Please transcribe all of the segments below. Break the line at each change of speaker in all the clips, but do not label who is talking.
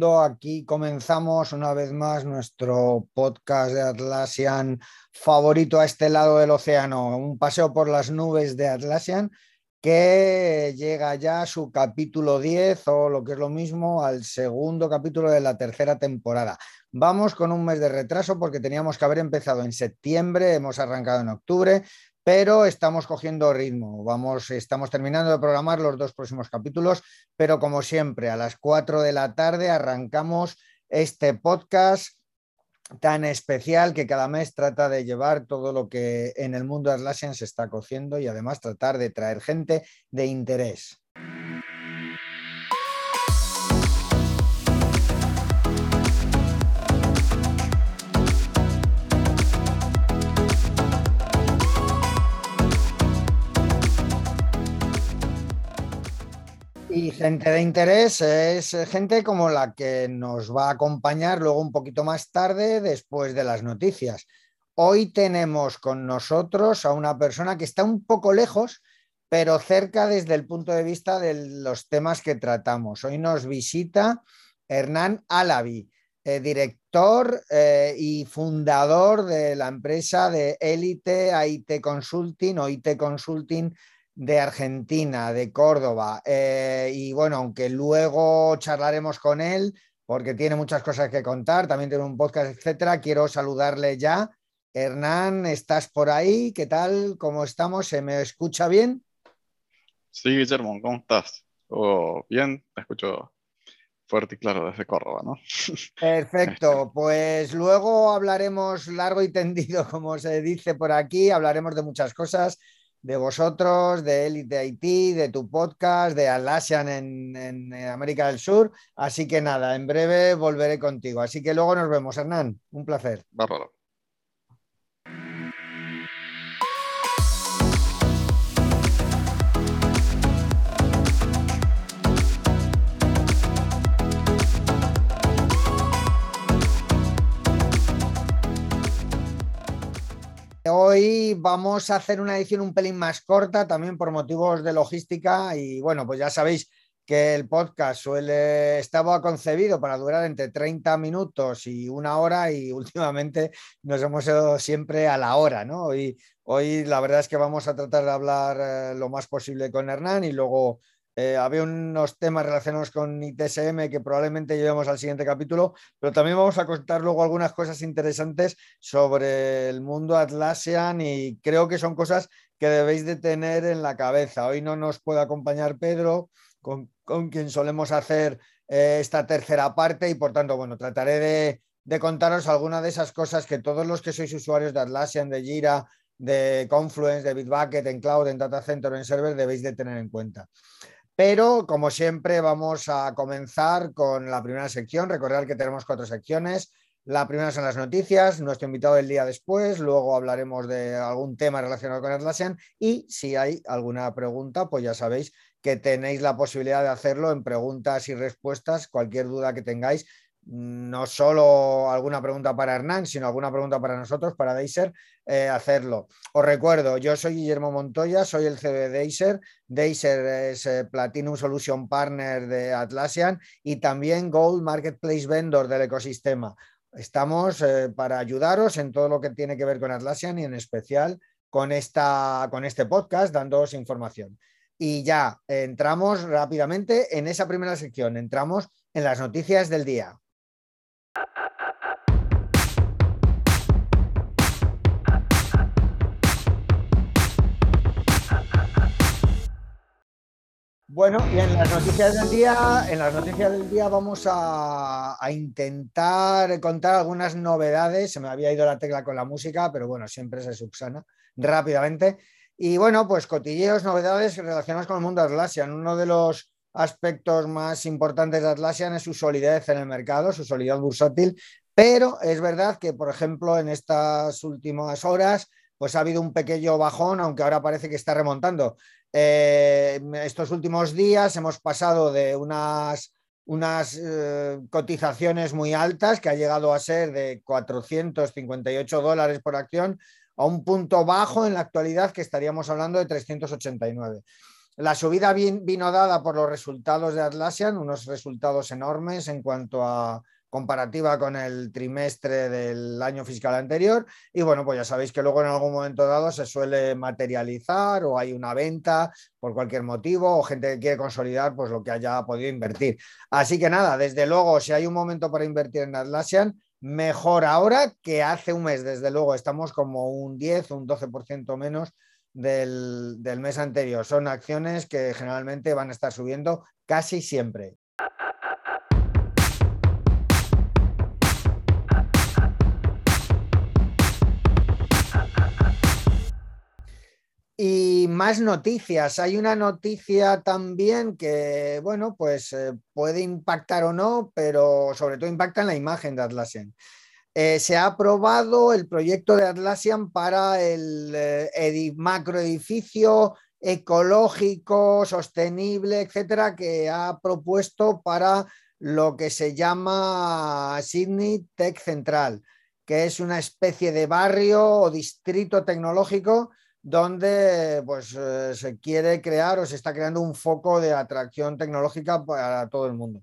Aquí comenzamos una vez más nuestro podcast de Atlassian favorito a este lado del océano, un paseo por las nubes de Atlassian que llega ya a su capítulo 10 o lo que es lo mismo al segundo capítulo de la tercera temporada. Vamos con un mes de retraso porque teníamos que haber empezado en septiembre, hemos arrancado en octubre, pero estamos cogiendo ritmo. Vamos, estamos terminando de programar los dos próximos capítulos, pero como siempre, a las 4 de la tarde arrancamos este podcast tan especial que cada mes trata de llevar todo lo que en el mundo de Atlassian se está cociendo y además tratar de traer gente de interés. Y gente de interés es gente como la que nos va a acompañar luego un poquito más tarde después de las noticias. Hoy tenemos con nosotros a una persona que está un poco lejos, pero cerca desde el punto de vista de los temas que tratamos. Hoy nos visita Hernán Alavi, eh, director eh, y fundador de la empresa de Elite IT Consulting o IT Consulting de Argentina, de Córdoba. Eh, y bueno, aunque luego charlaremos con él, porque tiene muchas cosas que contar, también tiene un podcast, etcétera, quiero saludarle ya. Hernán, ¿estás por ahí? ¿Qué tal? ¿Cómo estamos? ¿Se me escucha bien?
Sí, Guillermo, ¿cómo estás? ¿Todo bien? Te escucho fuerte y claro desde Córdoba, ¿no?
Perfecto, pues luego hablaremos largo y tendido, como se dice por aquí, hablaremos de muchas cosas de vosotros, de Elite IT, de tu podcast, de Atlassian en, en, América del Sur. Así que nada, en breve volveré contigo. Así que luego nos vemos, Hernán. Un placer.
Bárbaro.
Hoy vamos a hacer una edición un pelín más corta, también por motivos de logística. Y bueno, pues ya sabéis que el podcast suele estaba concebido para durar entre 30 minutos y una hora y últimamente nos hemos ido siempre a la hora, ¿no? Hoy, hoy la verdad es que vamos a tratar de hablar eh, lo más posible con Hernán y luego eh, había unos temas relacionados con ITSM que probablemente llevemos al siguiente capítulo, pero también vamos a contar luego algunas cosas interesantes sobre el mundo Atlassian y creo que son cosas que debéis de tener en la cabeza. Hoy no nos puede acompañar Pedro, con, quien solemos hacer eh, esta tercera parte y por tanto, bueno, trataré de, contaros algunas de esas cosas que todos los que sois usuarios de Atlassian, de Jira, de Confluence, de Bitbucket, en Cloud, en Data Center en Server debéis de tener en cuenta. Pero, como siempre, vamos a comenzar con la primera sección. Recordad que tenemos cuatro secciones. La primera son las noticias, nuestro invitado del día después, luego hablaremos de algún tema relacionado con Atlassian y si hay alguna pregunta, pues ya sabéis que tenéis la posibilidad de hacerlo en preguntas y respuestas, cualquier duda que tengáis no solo alguna pregunta para Hernán, sino alguna pregunta para nosotros, para Deiser, eh, hacerlo. Os recuerdo, yo soy Guillermo Montoya, soy el CEO de Deiser. Deiser es eh, Platinum Solution Partner de Atlassian y también Gold Marketplace Vendor del ecosistema. Estamos eh, para ayudaros en todo lo que tiene que ver con Atlassian y en especial con, esta, con este podcast, dándoos información. Y ya entramos rápidamente en esa primera sección, entramos en las noticias del día. Bueno, y en las noticias del día, en las noticias del día vamos a, intentar contar algunas novedades. Se me había ido la tecla con la música, pero bueno, siempre se subsana rápidamente. Y bueno, pues cotilleos, novedades relacionadas con el mundo de Atlassian. Uno de los aspectos más importantes de Atlassian es su solidez en el mercado, su solidez bursátil. Pero es verdad que, por ejemplo, en estas últimas horas, pues ha habido un pequeño bajón, aunque ahora parece que está remontando. Eh, estos últimos días hemos pasado de unas, unas eh, cotizaciones muy altas, que ha llegado a ser de 458 dólares por acción, a un punto bajo en la actualidad que estaríamos hablando de 389. La subida vino dada por los resultados de Atlassian, unos resultados enormes en cuanto a comparativa con el trimestre del año fiscal anterior. Y bueno, pues ya sabéis que luego en algún momento dado se suele materializar o hay una venta por cualquier motivo o gente que quiere consolidar pues lo que haya podido invertir. Así que nada, desde luego, si hay un momento para invertir en Atlassian, mejor ahora que hace un mes. Desde luego, estamos como un 10, un 12% menos del, del mes anterior. Son acciones que generalmente van a estar subiendo casi siempre. Y más noticias. Hay una noticia también que, bueno, pues eh, puede impactar o no, pero sobre todo impacta en la imagen de Atlassian. Eh, se ha aprobado el proyecto de Atlassian para el eh, macroedificio ecológico, sostenible, etcétera, que ha propuesto para lo que se llama Sydney Tech Central, que es una especie de barrio o distrito tecnológico donde pues, eh, se quiere crear o se está creando un foco de atracción tecnológica para todo el mundo.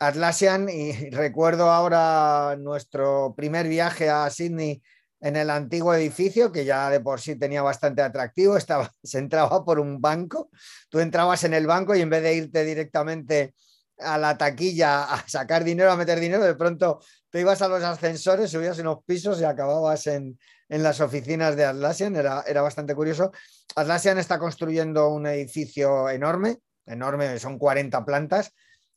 Atlassian, y recuerdo ahora nuestro primer viaje a Sydney en el antiguo edificio, que ya de por sí tenía bastante atractivo, estaba, se entraba por un banco, tú entrabas en el banco y en vez de irte directamente a la taquilla a sacar dinero, a meter dinero, de pronto te ibas a los ascensores, subías unos pisos y acababas en, en las oficinas de Atlassian, era, era bastante curioso. Atlassian está construyendo un edificio enorme, enorme, son 40 plantas,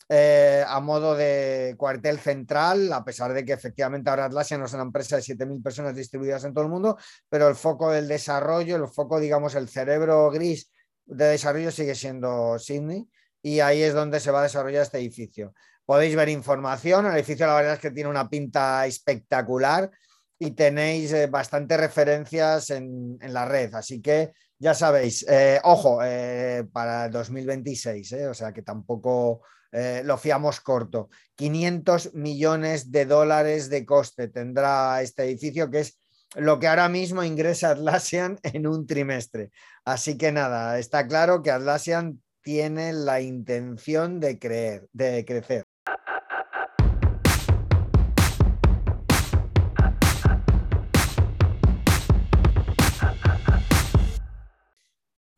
eh, a modo de cuartel central, a pesar de que efectivamente ahora Atlassian es una empresa de 7.000 personas distribuidas en todo el mundo, pero el foco del desarrollo, el foco, digamos, el cerebro gris de desarrollo sigue siendo Sydney y ahí es donde se va a desarrollar este edificio. Podéis ver información, el edificio la verdad es que tiene una pinta espectacular y tenéis eh, bastantes referencias en, la red. Así que ya sabéis, eh, ojo, eh, para el 2026, o sea que tampoco lo fiamos corto. 500 millones de dólares de coste tendrá este edificio, que es lo que ahora mismo ingresa Atlassian en un trimestre. Así que nada, está claro que Atlassian tiene la intención de, creer, de crecer.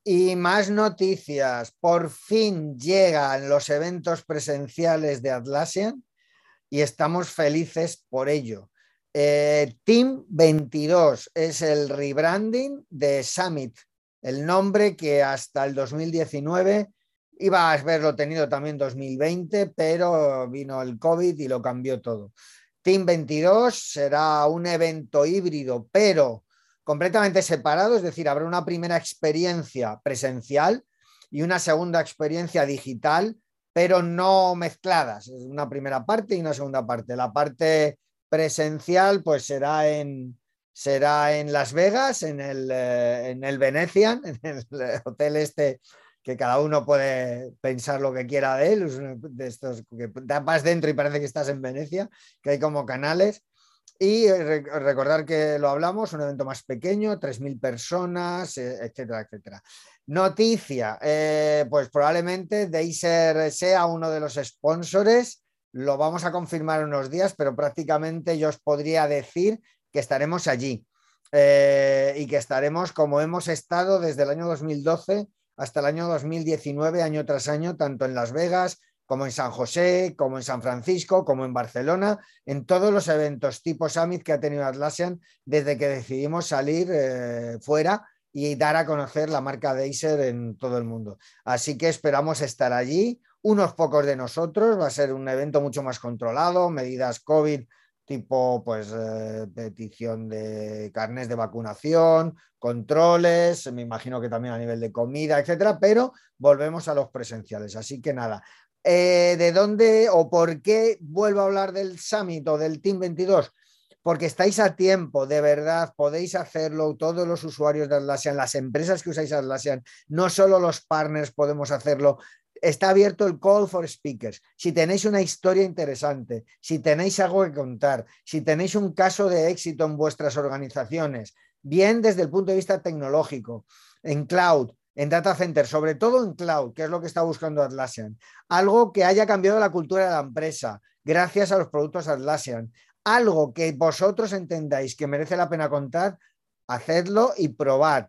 Y más noticias. Por fin llegan los eventos presenciales de Atlassian y estamos felices por ello. Eh, Team 22 es el rebranding de Summit, el nombre que hasta el 2019 iba a haberlo tenido también 2020, pero vino el COVID y lo cambió todo. Team 22 será un evento híbrido, pero completamente separado, es decir, habrá una primera experiencia presencial y una segunda experiencia digital, pero no mezcladas. Una primera parte y una segunda parte. La parte presencial pues será en, será en Las Vegas, en el, eh, en el en el hotel este que cada uno puede pensar lo que quiera de él, de estos que vas dentro y parece que estás en Venecia, que hay como canales. Y recordar que lo hablamos, un evento más pequeño, 3.000 personas, eh, etcétera, etcétera. Noticia, eh, pues probablemente Deiser sea uno de los sponsores, lo vamos a confirmar unos días, pero prácticamente yo os podría decir que estaremos allí eh, y que estaremos como hemos estado desde el año 2012 hasta el año 2019, año tras año, tanto en Las Vegas, como en San José, como en San Francisco, como en Barcelona, en todos los eventos tipo Summit que ha tenido Atlassian desde que decidimos salir eh, fuera y dar a conocer la marca Deiser en todo el mundo. Así que esperamos estar allí, unos pocos de nosotros, va a ser un evento mucho más controlado, medidas COVID tipo pues eh, petición de carnes de vacunación, controles, me imagino que también a nivel de comida, etcétera, pero volvemos a los presenciales. Así que nada, eh, ¿De dónde o por qué vuelvo a hablar del Summit o del Team 22? Porque estáis a tiempo, de verdad, podéis hacerlo, todos los usuarios de Atlassian, las empresas que usáis Atlassian, no solo los partners podemos hacerlo. Está abierto el call for speakers. Si tenéis una historia interesante, si tenéis algo que contar, si tenéis un caso de éxito en vuestras organizaciones, bien desde el punto de vista tecnológico, en cloud, en data center, sobre todo en cloud, que es lo que está buscando Atlassian. Algo que haya cambiado la cultura de la empresa gracias a los productos Atlassian. Algo que vosotros entendáis que merece la pena contar, hacedlo y probad.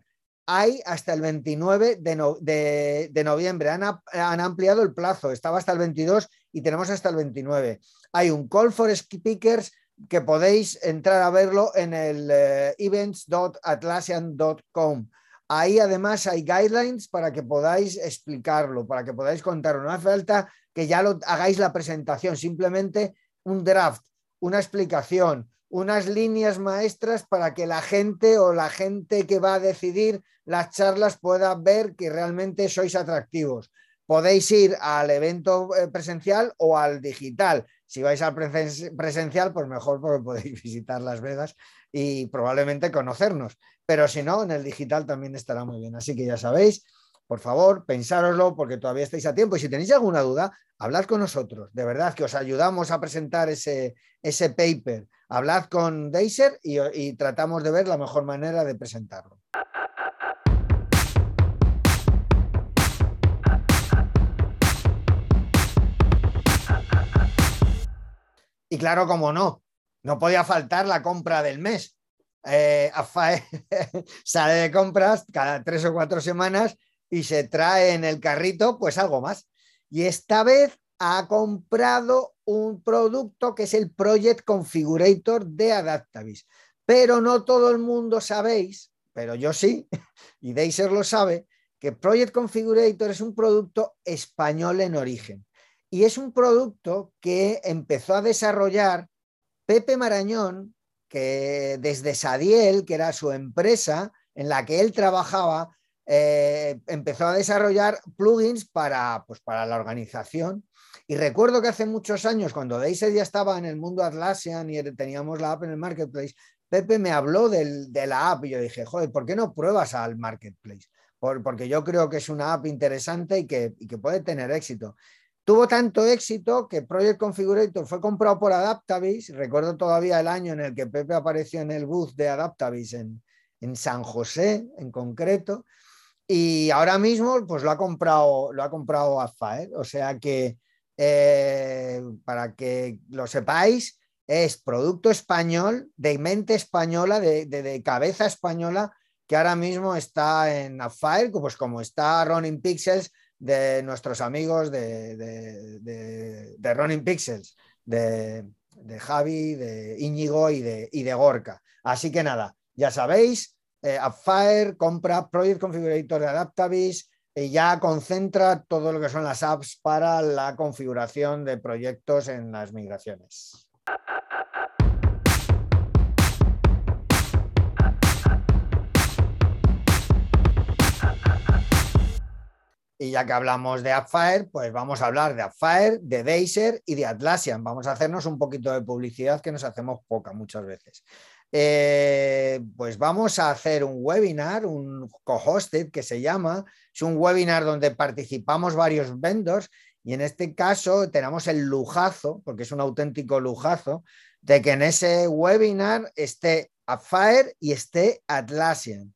Hay hasta el 29 de, noviembre. Han, ampliado el plazo. Estaba hasta el 22 y tenemos hasta el 29. Hay un call for speakers que podéis entrar a verlo en el eh, events.atlassian.com. Ahí además hay guidelines para que podáis explicarlo, para que podáis contarlo. No hace falta que ya lo hagáis la presentación, simplemente un draft, una explicación, unas líneas maestras para que la gente o la gente que va a decidir las charlas pueda ver que realmente sois atractivos. Podéis ir al evento eh, presencial o al digital. Si vais al presencial, pues mejor porque podéis visitar Las Vegas y probablemente conocernos. Pero si no, en el digital también estará muy bien. Así que ya sabéis, por favor, pensároslo porque todavía estáis a tiempo. Y si tenéis alguna duda, hablad con nosotros. De verdad que os ayudamos a presentar ese, ese paper. Hablad con Deiser y, tratamos de ver la mejor manera de presentarlo. Y claro, como no, no podía faltar la compra del mes. Eh, sale de compras cada tres o cuatro semanas y se trae en el carrito pues algo más. Y esta vez ha comprado un producto que es el Project Configurator de Adaptavis. Pero no todo el mundo sabéis, pero yo sí, y Deiser lo sabe, que Project Configurator es un producto español en origen. Y es un producto que empezó a desarrollar Pepe Marañón, que desde Sadiel, que era su empresa en la que él trabajaba, eh, empezó a desarrollar plugins para, pues, para la organización. Y recuerdo que hace muchos años, cuando Deiser ya estaba en el mundo Atlassian y teníamos la app en el marketplace, Pepe me habló de la app y yo dije, joder, ¿por qué no pruebas al marketplace? porque yo creo que es una app interesante y que, y que puede tener éxito. Tuvo tanto éxito que Project Configurator fue comprado por Adaptavis. Recuerdo todavía el año en el que Pepe apareció en el booth de Adaptavis en, San José en concreto. Y ahora mismo pues lo ha comprado, lo ha comprado AFA. O sea que eh, para que lo sepáis, es producto español, de mente española, de, cabeza española, que ahora mismo está en Afire, pues como está Running Pixels, de nuestros amigos de, Running Pixels, de, Javi, de Íñigo y de, y de Gorka. Así que nada, ya sabéis, eh, AppFire compra Project Configurator de Adaptavis y ya concentra todo lo que son las apps para la configuración de proyectos en las migraciones. Y ya que hablamos de AppFire, pues vamos a hablar de AppFire, de Deiser y de Atlassian. Vamos a hacernos un poquito de publicidad que nos hacemos poca muchas veces. Eh, pues vamos a hacer un webinar, un co-hosted que se llama. Es un webinar donde participamos varios vendors y en este caso tenemos el lujazo, porque es un auténtico lujazo, de que en ese webinar esté AppFire y esté Atlassian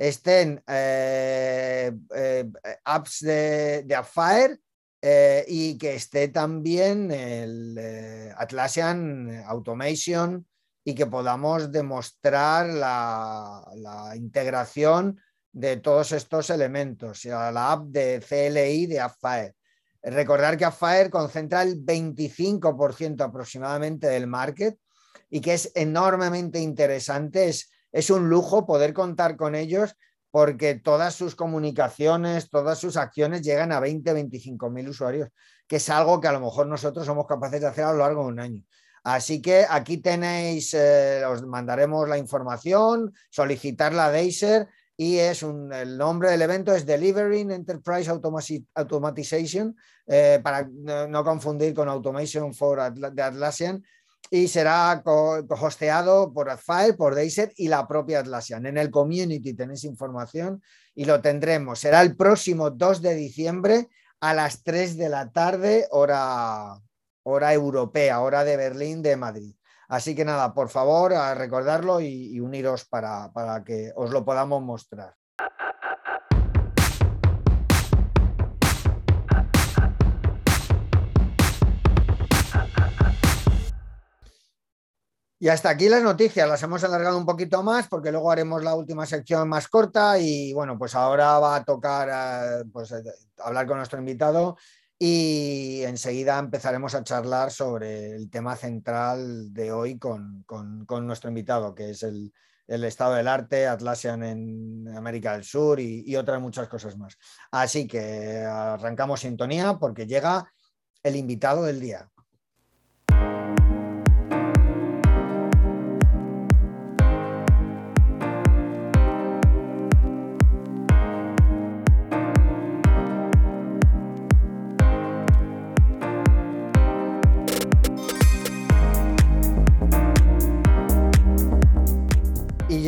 estén eh, eh, apps de, de Affair eh, y que esté también el Atlassian Automation y que podamos demostrar la, integración de todos estos elementos, la app de CLI de Affair. Recordar que Affair concentra el 25% aproximadamente del market y que es enormemente interesante, es es un lujo poder contar con ellos porque todas sus comunicaciones, todas sus acciones llegan a 20, 25 mil usuarios, que es algo que a lo mejor nosotros somos capaces de hacer a lo largo de un año. Así que aquí tenéis, eh, os mandaremos la información, solicitar la Deiser y es un, el nombre del evento es Delivering Enterprise Automatization, eh, para no, confundir con Automation for de Atlassian, y será hosteado por Adfire, por Deiser y la propia Atlassian. En el community tenéis información y lo tendremos. Será el próximo 2 de diciembre a las 3 de la tarde, hora, hora europea, hora de Berlín, de Madrid. Así que nada, por favor, a recordarlo y, y uniros para, para que os lo podamos mostrar. Y hasta aquí las noticias, las hemos alargado un poquito más porque luego haremos la última sección más corta y bueno, pues ahora va a tocar eh, pues, eh, hablar con nuestro invitado y enseguida empezaremos a charlar sobre el tema central de hoy con, nuestro invitado, que es el, estado del arte, Atlassian en América del Sur y, y otras muchas cosas más. Así que arrancamos sintonía porque llega el invitado del día.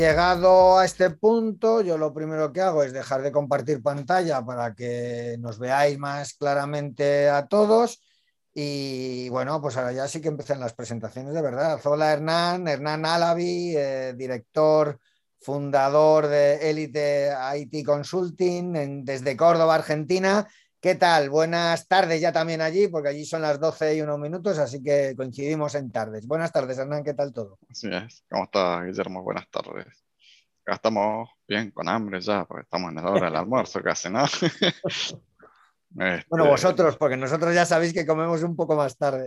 Llegado a este punto, yo lo primero que hago es dejar de compartir pantalla para que nos veáis más claramente a todos. Y bueno, pues ahora ya sí que empiezan las presentaciones de verdad. Hola Hernán, Hernán Alavi, eh, director, fundador de Elite IT Consulting desde Córdoba, Argentina. ¿Qué tal? Buenas tardes ya también allí, porque allí son las 12 y unos minutos, así que coincidimos en tardes. Buenas tardes, Hernán, ¿qué tal todo?
Así es. ¿Cómo está, Guillermo? Buenas tardes. Acá estamos bien, con hambre ya, porque estamos en la hora del almuerzo casi, ¿no?
Bueno, este, vosotros, porque nosotros ya sabéis que comemos un poco más tarde.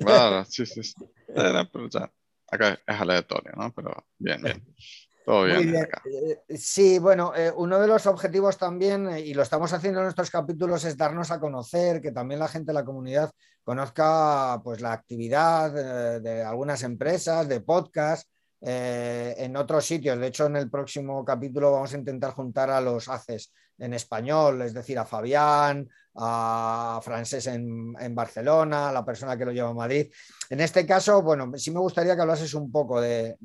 Claro, sí, sí. sí. Pero ya, acá es aleatorio, ¿no? Pero bien, bien. Todo bien.
Eh, sí, bueno, eh, uno de los objetivos también, eh, y lo estamos haciendo en nuestros capítulos, es darnos a conocer, que también la gente de la comunidad conozca pues, la actividad de algunas empresas, de podcast, en otros sitios. De hecho, en el próximo capítulo vamos a intentar juntar a los haces en español, es decir, a Fabián, a Francés en, Barcelona, a la persona que lo lleva a Madrid. En este caso, bueno, sí me gustaría que hablases un poco de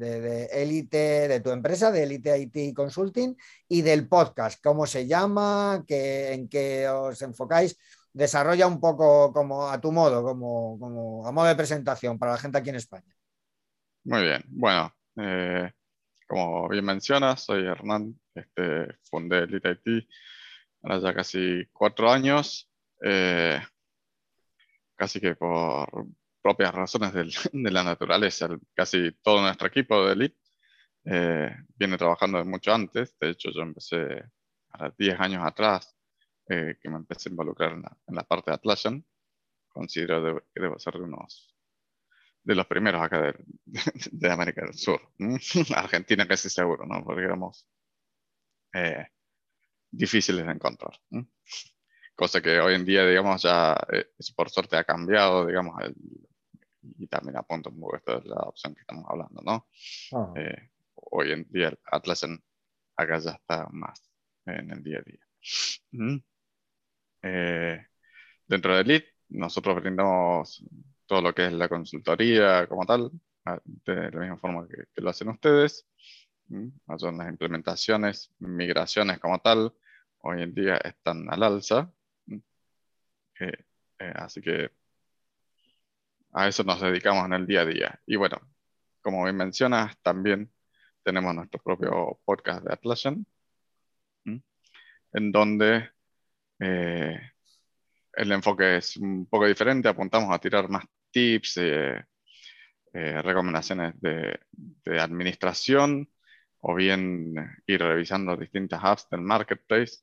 Elite, de, tu empresa, de Elite IT Consulting y del podcast, cómo se llama, en qué os enfocáis. Desarrolla un poco como a tu modo, como, como a modo de presentación para la gente aquí en España.
Muy bien, bueno, eh, como bien mencionas, soy Hernán, este, fundé Elite IT ahora ya casi cuatro años, eh, casi que por propias razones de la naturaleza. Casi todo nuestro equipo de Elite eh, viene trabajando mucho antes. De hecho, yo empecé a 10 años atrás eh, que me empecé a involucrar en la, parte de Atlassian. Considero que debo ser de unos de los primeros acá de, de, América del Sur. Argentina casi seguro, ¿no? Porque éramos difíciles de encontrar. Cosa que hoy en día, digamos, ya eh, por suerte ha cambiado, digamos, y también apunta un poco esto de la opción que estamos hablando, ¿no? Ah. Eh, hoy en día Atlassian acá ya está más en el día a día. Eh, dentro de Elite, nosotros brindamos todo lo que es la consultoría como tal, de la misma forma que, que lo hacen ustedes son las implementaciones, migraciones como tal, hoy en día están al alza. Eh, eh, así que a eso nos dedicamos en el día a día. Y bueno, como bien mencionas, también tenemos nuestro propio podcast de Atlassian, en donde eh, el enfoque es un poco diferente, apuntamos a tirar más tips, recomendaciones de, de, administración o bien ir revisando distintas apps del marketplace.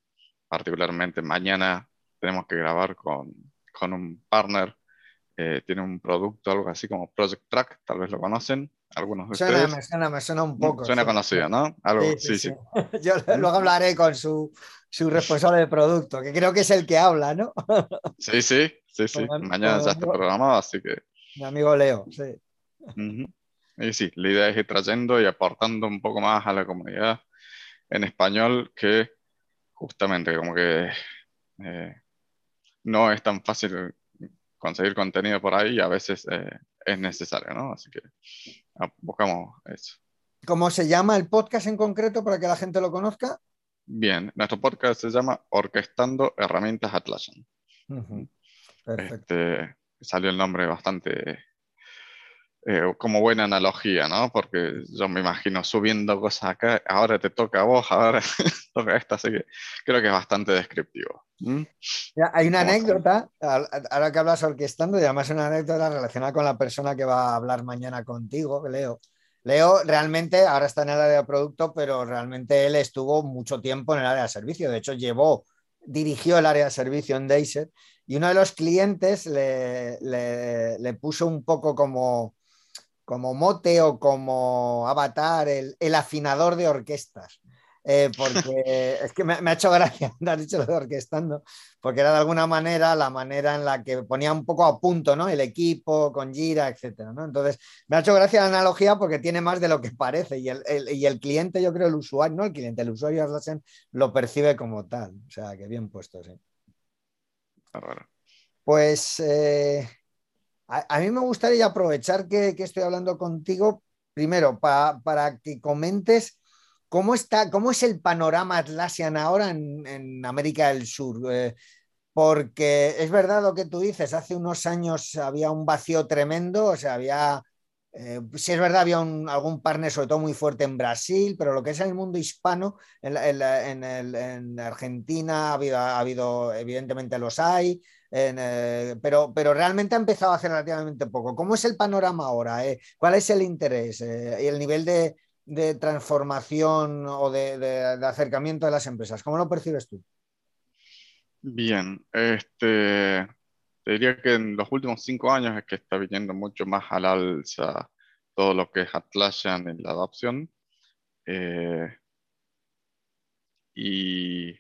Particularmente mañana tenemos que grabar con, con un partner. Eh, tiene un producto, algo así como Project Track, tal vez lo conocen. Algunos de
ustedes. Me suena, me suena un poco.
Suena conocido, ¿no? Algo, sí, sí,
Yo luego hablaré con su, su, responsable de producto, que creo que es el que habla, ¿no?
sí, sí, sí, sí. Mañana ya está programado, así que.
Mi amigo Leo, sí.
Y sí, la idea es ir trayendo y aportando un poco más a la comunidad en español que justamente como que eh, no es tan fácil conseguir contenido por ahí y a veces eh, es necesario, ¿no? Así que buscamos eso.
¿Cómo se llama el podcast en concreto para que la gente lo conozca?
Bien, nuestro podcast se llama Orquestando Herramientas Atlassian. Este, salió el nombre bastante eh, como buena analogía, ¿no? Porque yo me imagino subiendo cosas acá, ahora te toca a vos, ahora toca esta, así que creo que es bastante descriptivo. ¿Mm?
Hay una anécdota, ahora que hablas orquestando, y además una anécdota relacionada con la persona que va a hablar mañana contigo, Leo. Leo realmente ahora está en el área de producto, pero realmente él estuvo mucho tiempo en el área de servicio. De hecho, llevó, dirigió el área de servicio en Deiser y uno de los clientes le, le puso un poco como, como mote o como avatar el, el afinador de orquestas. Eh, porque es que me, ha hecho gracia, me has dicho lo de orquestando, porque era de alguna manera la manera en la que ponía un poco a punto ¿no? el equipo con gira, etcétera. ¿no? Entonces, me ha hecho gracia la analogía porque tiene más de lo que parece y el, y el cliente, yo creo, el usuario, no el cliente, el usuario Atlassian lo percibe como tal. O sea, que bien puesto, sí. Pues eh, a, mí me gustaría aprovechar que, estoy hablando contigo, primero, para que comentes cómo, está, cómo es el panorama Atlassian ahora en, América del Sur. Eh, porque es verdad lo que tú dices, hace unos años había un vacío tremendo, o sea, había, eh, sí es verdad, había algún partner sobre todo muy fuerte en Brasil, pero lo que es el mundo hispano, en, Argentina ha habido, ha habido, evidentemente los hay, eh, pero, pero realmente ha empezado hace relativamente poco. ¿Cómo es el panorama ahora? Eh? ¿Cuál es el interés y el nivel de, transformación o de, acercamiento de las empresas? ¿Cómo lo percibes tú?
Bien, este, te diría que en los últimos cinco años es que está viniendo mucho más al alza todo lo que es Atlassian en la adopción. y,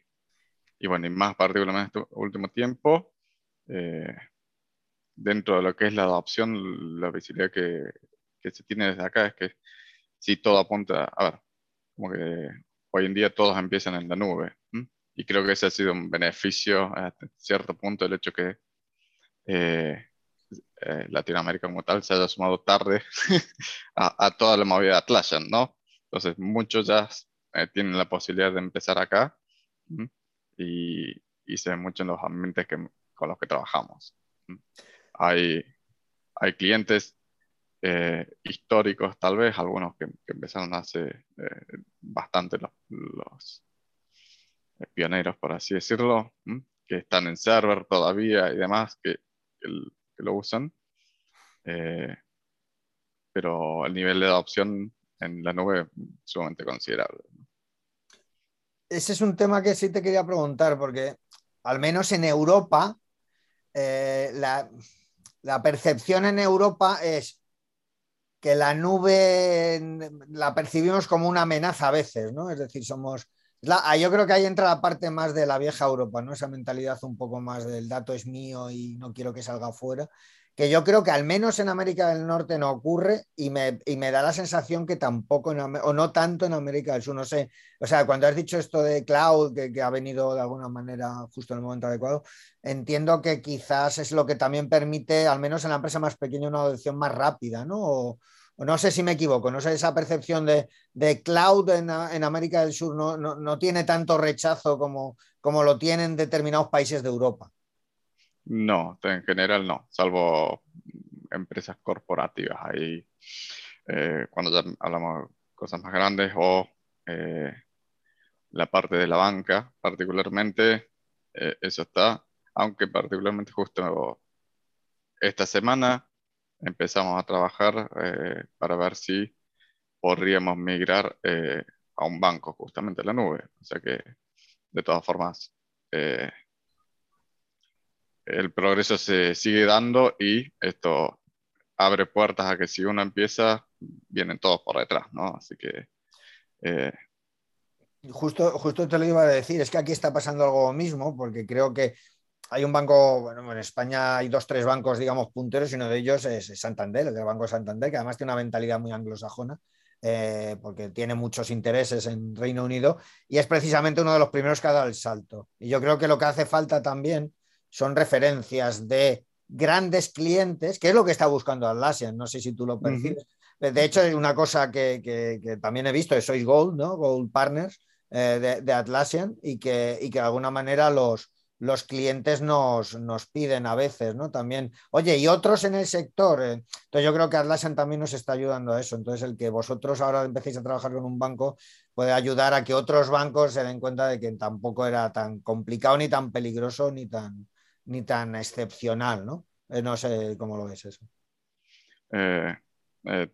y bueno, y más particularmente en este último tiempo, eh, dentro de lo que es la adopción, la visibilidad que, que, se tiene desde acá es que si todo apunta, a ver, como que hoy en día todos empiezan en la nube. Y creo que ese ha sido un beneficio a cierto punto el hecho que eh, eh, Latinoamérica como tal se haya sumado tarde a, a, toda la movida Atlassian, ¿no? Entonces muchos ya tienen la posibilidad de empezar acá y, y se ven mucho en los ambientes que con los que trabajamos. Hay, hay clientes eh, históricos, tal vez, algunos que, empezaron hace eh, bastante los, pioneros, por así decirlo, que están en server todavía y demás, que, lo usan. Eh, pero el nivel de adopción en la nube es sumamente considerable.
Ese es un tema que sí te quería preguntar, porque al menos en Europa, eh, la, percepción en Europa es que la nube la percibimos como una amenaza a veces, ¿no? Es decir, somos... yo creo que ahí entra la parte más de la vieja Europa, ¿no? Esa mentalidad un poco más del dato es mío y no quiero que salga afuera que yo creo que al menos en América del Norte no ocurre y me, da la sensación que tampoco, o no tanto en América del Sur, no sé. O sea, cuando has dicho esto de cloud, que, ha venido de alguna manera justo en el momento adecuado, entiendo que quizás es lo que también permite, al menos en la empresa más pequeña, una adopción más rápida, ¿no? O, no sé si me equivoco, no sé, esa percepción de, cloud en, América del Sur no, no, tiene tanto rechazo como, como lo tienen determinados países de Europa.
No, en general no, salvo empresas corporativas. Ahí, eh, cuando ya hablamos de cosas más grandes o eh, la parte de la banca, particularmente, eh, eso está, aunque particularmente justo esta semana empezamos a trabajar para ver si podríamos migrar a un banco, justamente a la nube. O sea que, de todas formas, el progreso se sigue dando y esto abre puertas a que si uno empieza, vienen todos por detrás, ¿no? Así que...
Eh, justo, justo te lo iba a decir, es que aquí está pasando algo mismo, porque creo que hay un banco, bueno, en España hay dos, tres bancos, digamos, punteros, y uno de ellos es Santander, el Banco Santander, que además tiene una mentalidad muy anglosajona, eh, porque tiene muchos intereses en Reino Unido, y es precisamente uno de los primeros que ha dado el salto. Y yo creo que lo que hace falta también son referencias de grandes clientes, que es lo que está buscando Atlassian, no sé si tú lo percibes. De hecho, es una cosa que, también he visto, sois Gold, ¿no? Gold Partners eh, de, Atlassian y que, y que de alguna manera los, los clientes nos, nos, piden a veces, ¿no? También, oye, y otros en el sector. Eh, entonces yo creo que Atlassian también nos está ayudando a eso. Entonces el que vosotros ahora empecéis a trabajar con un banco puede ayudar a que otros bancos se den cuenta de que tampoco era tan complicado, ni tan peligroso, ni tan, ni tan excepcional, ¿no? Eh, no sé cómo lo ves eso.
Eh,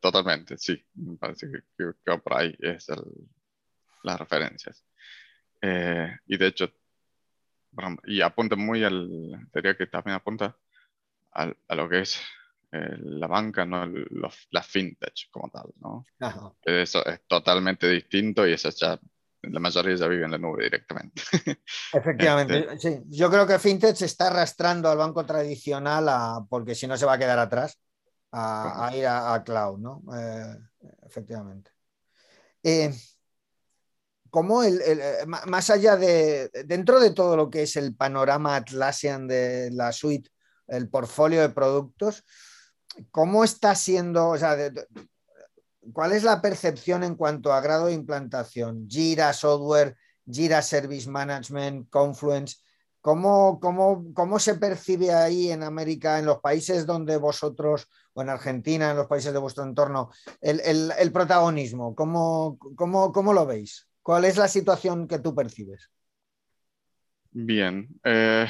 totalmente, sí. Me parece que, por ahí es las referencias. y de hecho, y apunta muy al, diría que también apunta a lo que es eh, la banca, no la fintech como tal, ¿no? Eso es totalmente distinto y eso ya, la mayoría ya vive en la nube directamente.
Efectivamente, este sí. Yo creo que fintech se está arrastrando al banco tradicional porque si no se va a quedar atrás a, ir a, cloud, ¿no? Eh, efectivamente. Eh, como el, eh, más allá de, dentro de todo lo que es el panorama Atlassian de la suite, el portfolio de productos, ¿cómo está siendo, o sea, cuál es la percepción en cuanto a grado de implantación? Jira Software, Jira Service Management, Confluence, ¿cómo, cómo, se percibe ahí en América, en los países donde vosotros, o en Argentina, en los países de vuestro entorno, el, protagonismo? ¿Cómo, cómo lo veis? ¿Cuál es la situación que tú percibes?
Bien. Eh,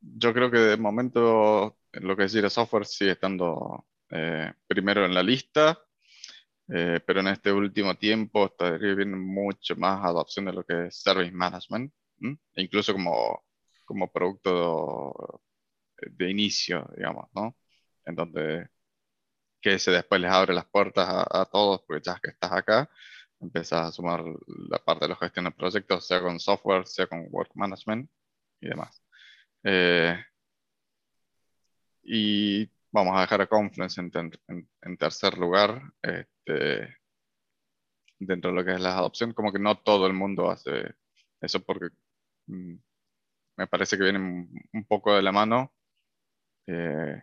yo creo que de momento lo que es Jira Software sigue estando eh, primero en la lista, eh, pero en este último tiempo está viendo mucho más adopción de lo que es Service Management, incluso como, como producto de, inicio, digamos, ¿no? En donde que se después les abre las puertas a, a todos, porque ya que estás acá, empiezas a sumar la parte de la gestión de proyectos, sea con software, sea con work management y demás. Eh, y vamos a dejar a Confluence en, tercer lugar. Este, dentro de lo que es la adopción, como que no todo el mundo hace eso porque mm, me parece que viene un, poco de la mano. Eh,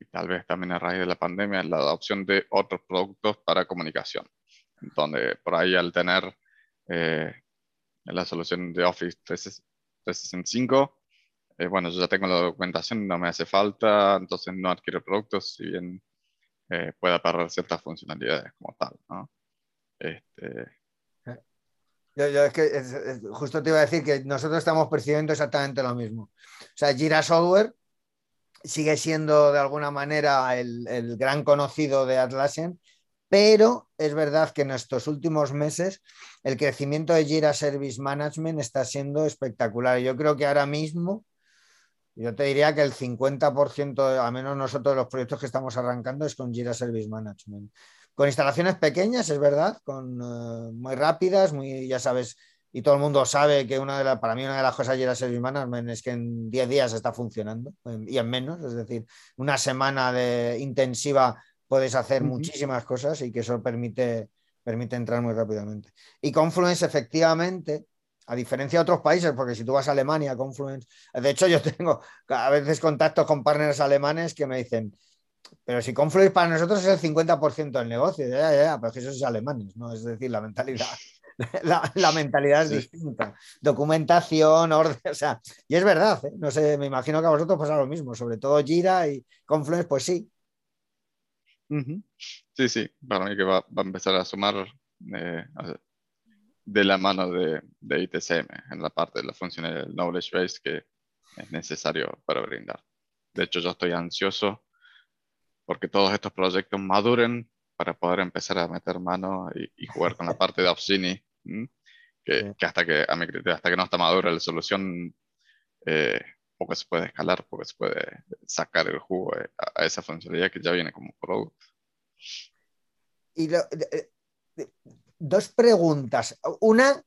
y tal vez también a raíz de la pandemia, la adopción de otros productos para comunicación donde por ahí al tener eh, la solución de Office 365, eh, bueno, yo ya tengo la documentación, no me hace falta, entonces no adquiero productos, si bien eh, pueda perder ciertas funcionalidades como tal, ¿no? Este...
Yo, es que justo te iba a decir que nosotros estamos percibiendo exactamente lo mismo. O sea, Jira Software sigue siendo de alguna manera el, el gran conocido de Atlassian pero es verdad que en estos últimos meses el crecimiento de Jira Service Management está siendo espectacular. Yo creo que ahora mismo, yo te diría que el 50%, a menos nosotros los proyectos que estamos arrancando, es con Jira Service Management. Con instalaciones pequeñas, es verdad, con eh, muy rápidas, muy, ya sabes, y todo el mundo sabe que una de las, para mí una de las cosas de Jira Service Management es que en 10 días está funcionando y en menos, es decir, una semana de intensiva puedes hacer muchísimas cosas y que eso permite, permite entrar muy rápidamente. Y Confluence, efectivamente, a diferencia de otros países, porque si tú vas a Alemania, Confluence, de hecho yo tengo a veces contactos con partners alemanes que me dicen, pero si Confluence para nosotros es el 50% del negocio, ya, ya, ya, pero que eso es alemanes, ¿no? Es decir, la mentalidad. La, mentalidad es distinta. Documentación, orden, o sea, y es verdad, ¿eh? no sé, me imagino que a vosotros pasa lo mismo, sobre todo Jira y Confluence, pues sí,
Sí, sí, para mí que va, a empezar a sumar eh, de la mano de, de, ITCM en la parte de la función del knowledge base que es necesario para brindar. De hecho, yo estoy ansioso porque todos estos proyectos maduren para poder empezar a meter mano y, jugar con la parte de Opsini, que, que, hasta que a mi hasta que no está madura la solución, eh, poco se puede escalar, poco se puede sacar el jugo a, esa funcionalidad que ya viene como producto.
Y dos preguntas. Una,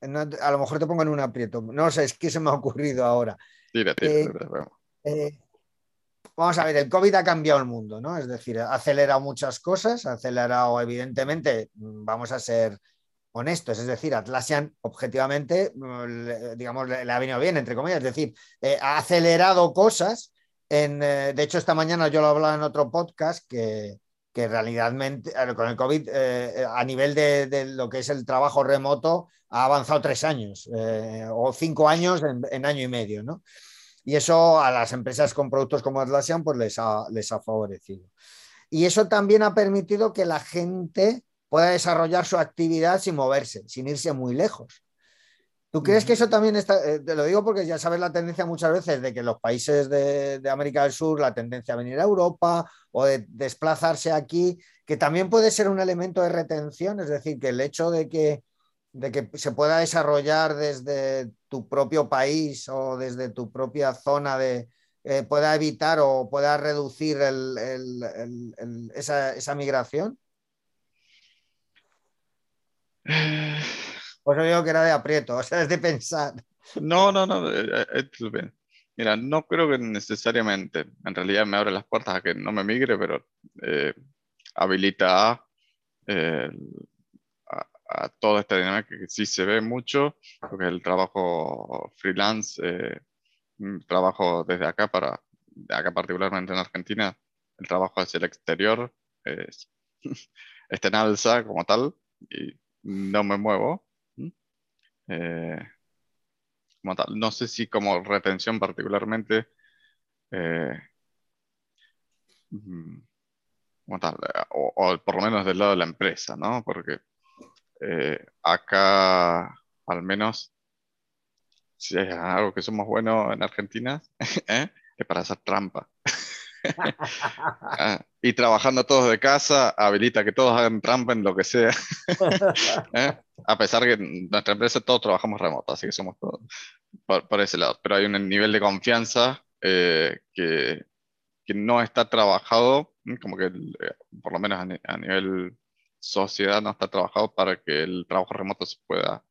a lo mejor te pongo en un aprieto, no sé, es que se me ha ocurrido ahora.
Tira, tira,
eh, eh, vamos a ver, el COVID ha cambiado el mundo, ¿no? Es decir, ha acelerado muchas cosas, ha acelerado, evidentemente, vamos a ser honestos, es decir, Atlassian objetivamente, digamos, le, ha venido bien, entre comillas, es decir, eh, ha acelerado cosas. En, eh, de hecho, esta mañana yo lo hablaba en otro podcast que, que realmente con el COVID eh, a nivel de, lo que es el trabajo remoto ha avanzado tres años eh, o cinco años en, año y medio, ¿no? Y eso a las empresas con productos como Atlassian pues les ha, les ha favorecido. Y eso también ha permitido que la gente pueda desarrollar su actividad sin moverse, sin irse muy lejos. ¿Tú crees que eso también está, eh, te lo digo porque ya sabes la tendencia muchas veces de que los países de, América del Sur, la tendencia a venir a Europa o de desplazarse aquí, que también puede ser un elemento de retención, es decir, que el hecho de que, de que se pueda desarrollar desde tu propio país o desde tu propia zona de, eh, pueda evitar o pueda reducir esa, esa migración? Pues yo digo que era de aprieto, o sea, es de pensar.
No, no, no. Eh, eh, mira, no creo que necesariamente. En realidad me abre las puertas a que no me migre, pero eh, habilita a, a, toda esta dinámica que sí se ve mucho, porque el trabajo freelance, mm, trabajo desde acá para, acá particularmente en Argentina, el trabajo hacia el exterior es, está en alza como tal y no me muevo. Eh, no sé si como retención particularmente, eh, mm, o, por lo menos del lado de la empresa, ¿no? Porque eh, acá, al menos, si hay algo que somos buenos en Argentina, es para hacer trampa. Ah, y trabajando todos de casa habilita que todos hagan trampa en lo que sea. ¿Eh? A pesar que en nuestra empresa todos trabajamos remoto, así que somos todos por, ese lado. Pero hay un nivel de confianza eh, que, que, no está trabajado, como que eh, por lo menos a, nivel sociedad no está trabajado para que el trabajo remoto se pueda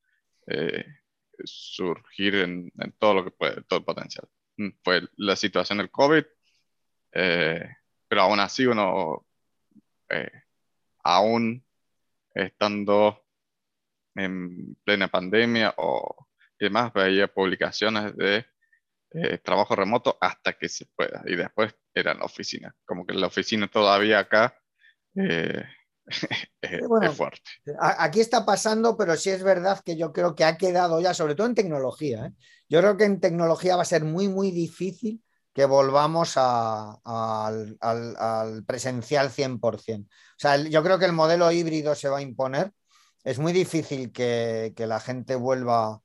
surgir en, en, todo lo que puede, todo el potencial. Mm, fue la situación del COVID, eh, pero aún así uno, eh, aún estando en plena pandemia o demás, veía publicaciones de eh, trabajo remoto hasta que se pueda. Y después era en la oficina. Como que la oficina todavía acá es, fuerte.
Aquí está pasando, pero sí es verdad que yo creo que ha quedado ya, sobre todo en tecnología. Yo creo que en tecnología va a ser muy, muy difícil que volvamos al, presencial 100%. O sea, yo creo que el modelo híbrido se va a imponer. Es muy difícil que, la gente vuelva,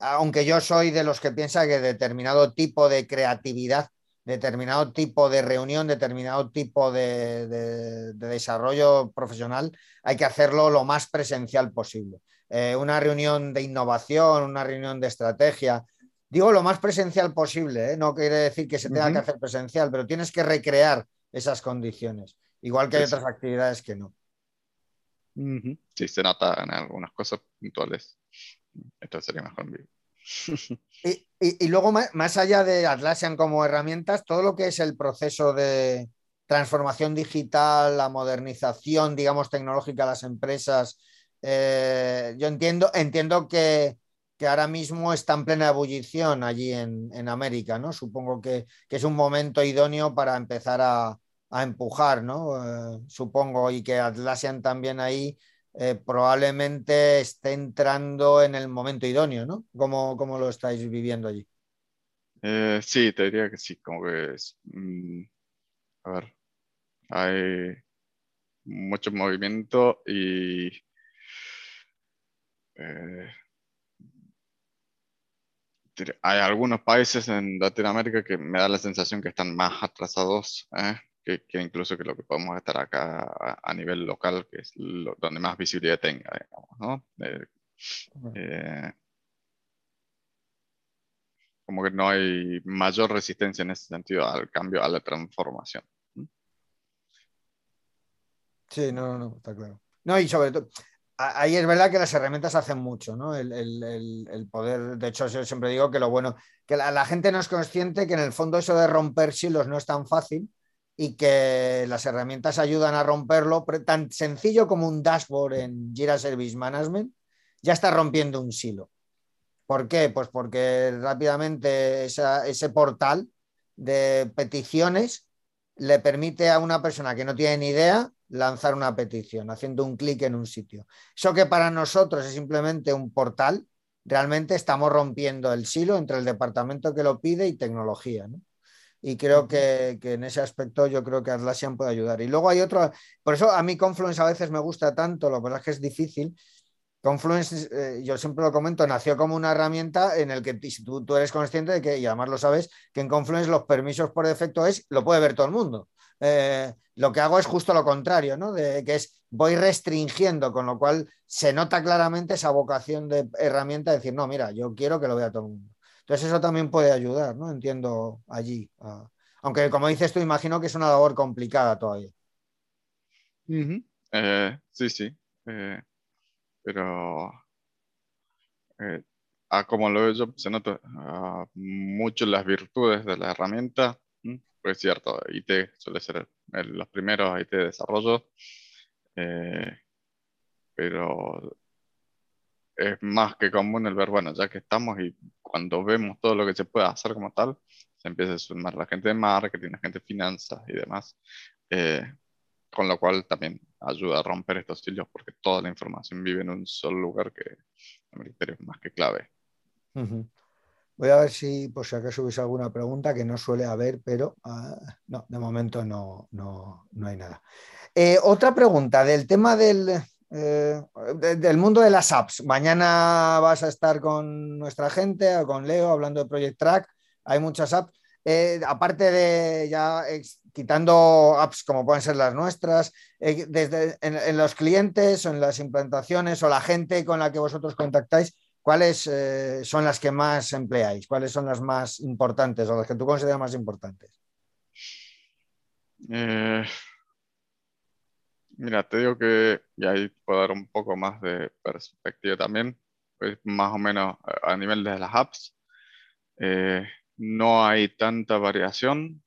aunque yo soy de los que piensa que determinado tipo de creatividad, determinado tipo de reunión, determinado tipo de, desarrollo profesional, hay que hacerlo lo más presencial posible. Eh, una reunión de innovación, una reunión de estrategia, Digo lo más presencial posible, ¿eh? no quiere decir que se tenga que hacer presencial, pero tienes que recrear esas condiciones, igual que hay otras actividades que no.
Sí, se nota en algunas cosas puntuales. Esto sería mejor en vivo.
y, luego, más allá de Atlassian como herramientas, todo lo que es el proceso de transformación digital, la modernización, digamos, tecnológica de las empresas, eh, yo entiendo, entiendo que, que ahora mismo está en plena ebullición allí en, América, ¿no? Supongo que, es un momento idóneo para empezar a, empujar, ¿no? Eh, supongo, y que Atlassian también ahí eh, probablemente esté entrando en el momento idóneo, ¿no? ¿Cómo, lo estáis viviendo allí?
Eh, sí, te diría que sí, como que es, mm, a ver, hay mucho movimiento y hay algunos países en Latinoamérica que me da la sensación que están más atrasados ¿eh? que, incluso que lo que podemos estar acá a, nivel local, que es donde más visibilidad tenga, digamos, ¿no? Eh, eh, como que no hay mayor resistencia en ese sentido al cambio, a la transformación.
Sí, no, no, está claro. No, y sobre todo, ahí es verdad que las herramientas hacen mucho, ¿no? El, poder, de hecho, yo siempre digo que lo bueno, que la, gente no es consciente que en el fondo eso de romper silos no es tan fácil y que las herramientas ayudan a romperlo, tan sencillo como un dashboard en Jira Service Management, ya está rompiendo un silo. ¿Por qué? Pues porque rápidamente ese portal de peticiones le permite a una persona que no tiene ni idea lanzar una petición, haciendo un clic en un sitio. Eso que para nosotros es simplemente un portal, realmente estamos rompiendo el silo entre el departamento que lo pide y tecnología. Y creo que, en ese aspecto yo creo que Atlassian puede ayudar. Y luego hay otro, por eso a mí Confluence a veces me gusta tanto, lo que pasa es que es difícil. Confluence, eh, yo siempre lo comento, nació como una herramienta en el que tú, tú, eres consciente de que, y además lo sabes, que en Confluence los permisos por defecto es, lo puede ver todo el mundo. Eh, lo que hago es justo lo contrario, ¿no? De, que es voy restringiendo, con lo cual se nota claramente esa vocación de herramienta de decir, no, mira, yo quiero que lo vea todo el mundo. Entonces eso también puede ayudar, ¿no? Entiendo allí. aunque como dices tú, imagino que es una labor complicada todavía.
Eh, sí, sí. Eh, pero eh, como lo veo yo, se nota ah, mucho las virtudes de la herramienta. Pues es cierto, IT suele ser los primeros IT de desarrollo. pero es más que común el ver, bueno, ya que estamos y cuando vemos todo lo que se puede hacer como tal, se empieza a sumar la gente de marketing, la gente de finanzas y demás, eh, con lo cual también ayuda a romper estos hilos porque toda la información vive en un solo lugar que el es más que clave.
Voy a ver si por si acaso hubiese alguna pregunta que no suele haber, pero ah, no, de momento no, no, no hay nada. Eh, otra pregunta del tema del, eh, del mundo de las apps. Mañana vas a estar con nuestra gente, con Leo, hablando de Project Track. Hay muchas apps. Eh, aparte de ya quitando apps como pueden ser las nuestras, desde en, los clientes o en las implantaciones o la gente con la que vosotros contactáis, ¿cuáles son las que más empleáis? ¿Cuáles son las más importantes o las que tú consideras más importantes?
Mira, te digo que, y ahí puedo dar un poco más de perspectiva también, pues más o menos a nivel de las apps, eh, no hay tanta variación,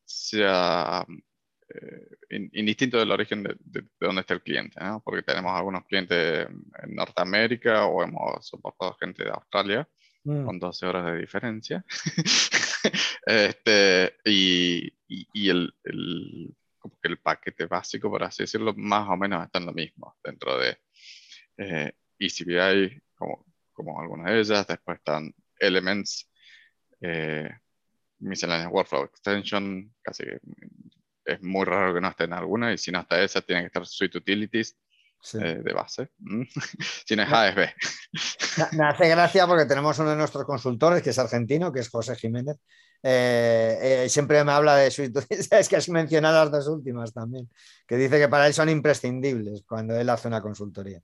eh, indistinto del origen de, de, dónde está el cliente, ¿no? porque tenemos algunos clientes en Norteamérica o hemos soportado gente de Australia mm. con 12 horas de diferencia. este, y, y, el, el como que el paquete básico, por así decirlo, más o menos está en lo mismo dentro de eh, ECBI, como, como algunas de ellas. Después están Elements, eh, Miscellaneous Workflow Extension, casi es muy raro que no esté en alguna, y si no está esa, tiene que estar Suite Utilities. Eh, de base. si no es ASB.
Me hace gracia porque tenemos uno de nuestros consultores que es argentino, que es José Jiménez, eh, eh, siempre me habla de su es que has mencionado las dos últimas también, que dice que para él son imprescindibles cuando él hace una consultoría.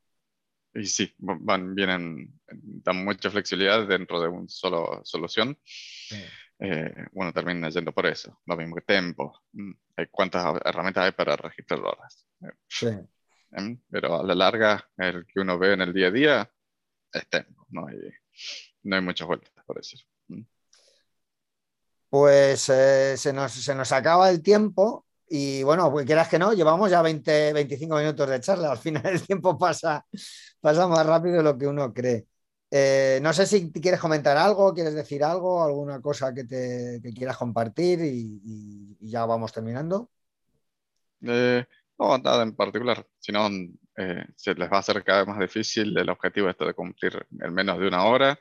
Y sí, van, vienen, dan mucha flexibilidad dentro de una solo solución. Eh, bueno, termina yendo por eso. Lo mismo que Tempo. Mm, ¿Cuántas herramientas hay para registrar horas? Sí. Pero a la larga, el que uno ve en el día a día es Tempo. No hay, no hay muchas vueltas, por decir. Mm.
Pues eh, se, nos, acaba el tiempo y bueno, pues quieras que no, llevamos ya 20, 25 minutos de charla. Al final el tiempo pasa, pasa más rápido de lo que uno cree. Eh, no sé si quieres comentar algo, quieres decir algo, alguna cosa que, te, quieras compartir y, ya vamos terminando.
Eh, no, nada en particular, si no se les va a hacer cada vez más difícil el objetivo esto de cumplir en menos de una hora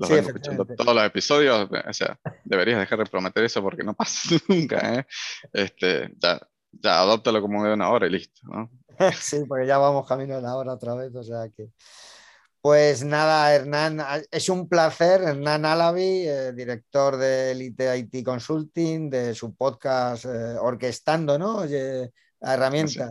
los escuchando todos los episodios, o sea, deberías dejar de prometer eso porque no pasa nunca, ¿eh? Este, ya, ya adóptalo como de una hora y listo, ¿no?
sí, porque ya vamos camino de la hora otra vez, o sea que... Pues nada, Hernán, es un placer, Hernán Alavi, eh, director de Elite IT Consulting, de su podcast eh, Orquestando, ¿no? Oye, herramientas.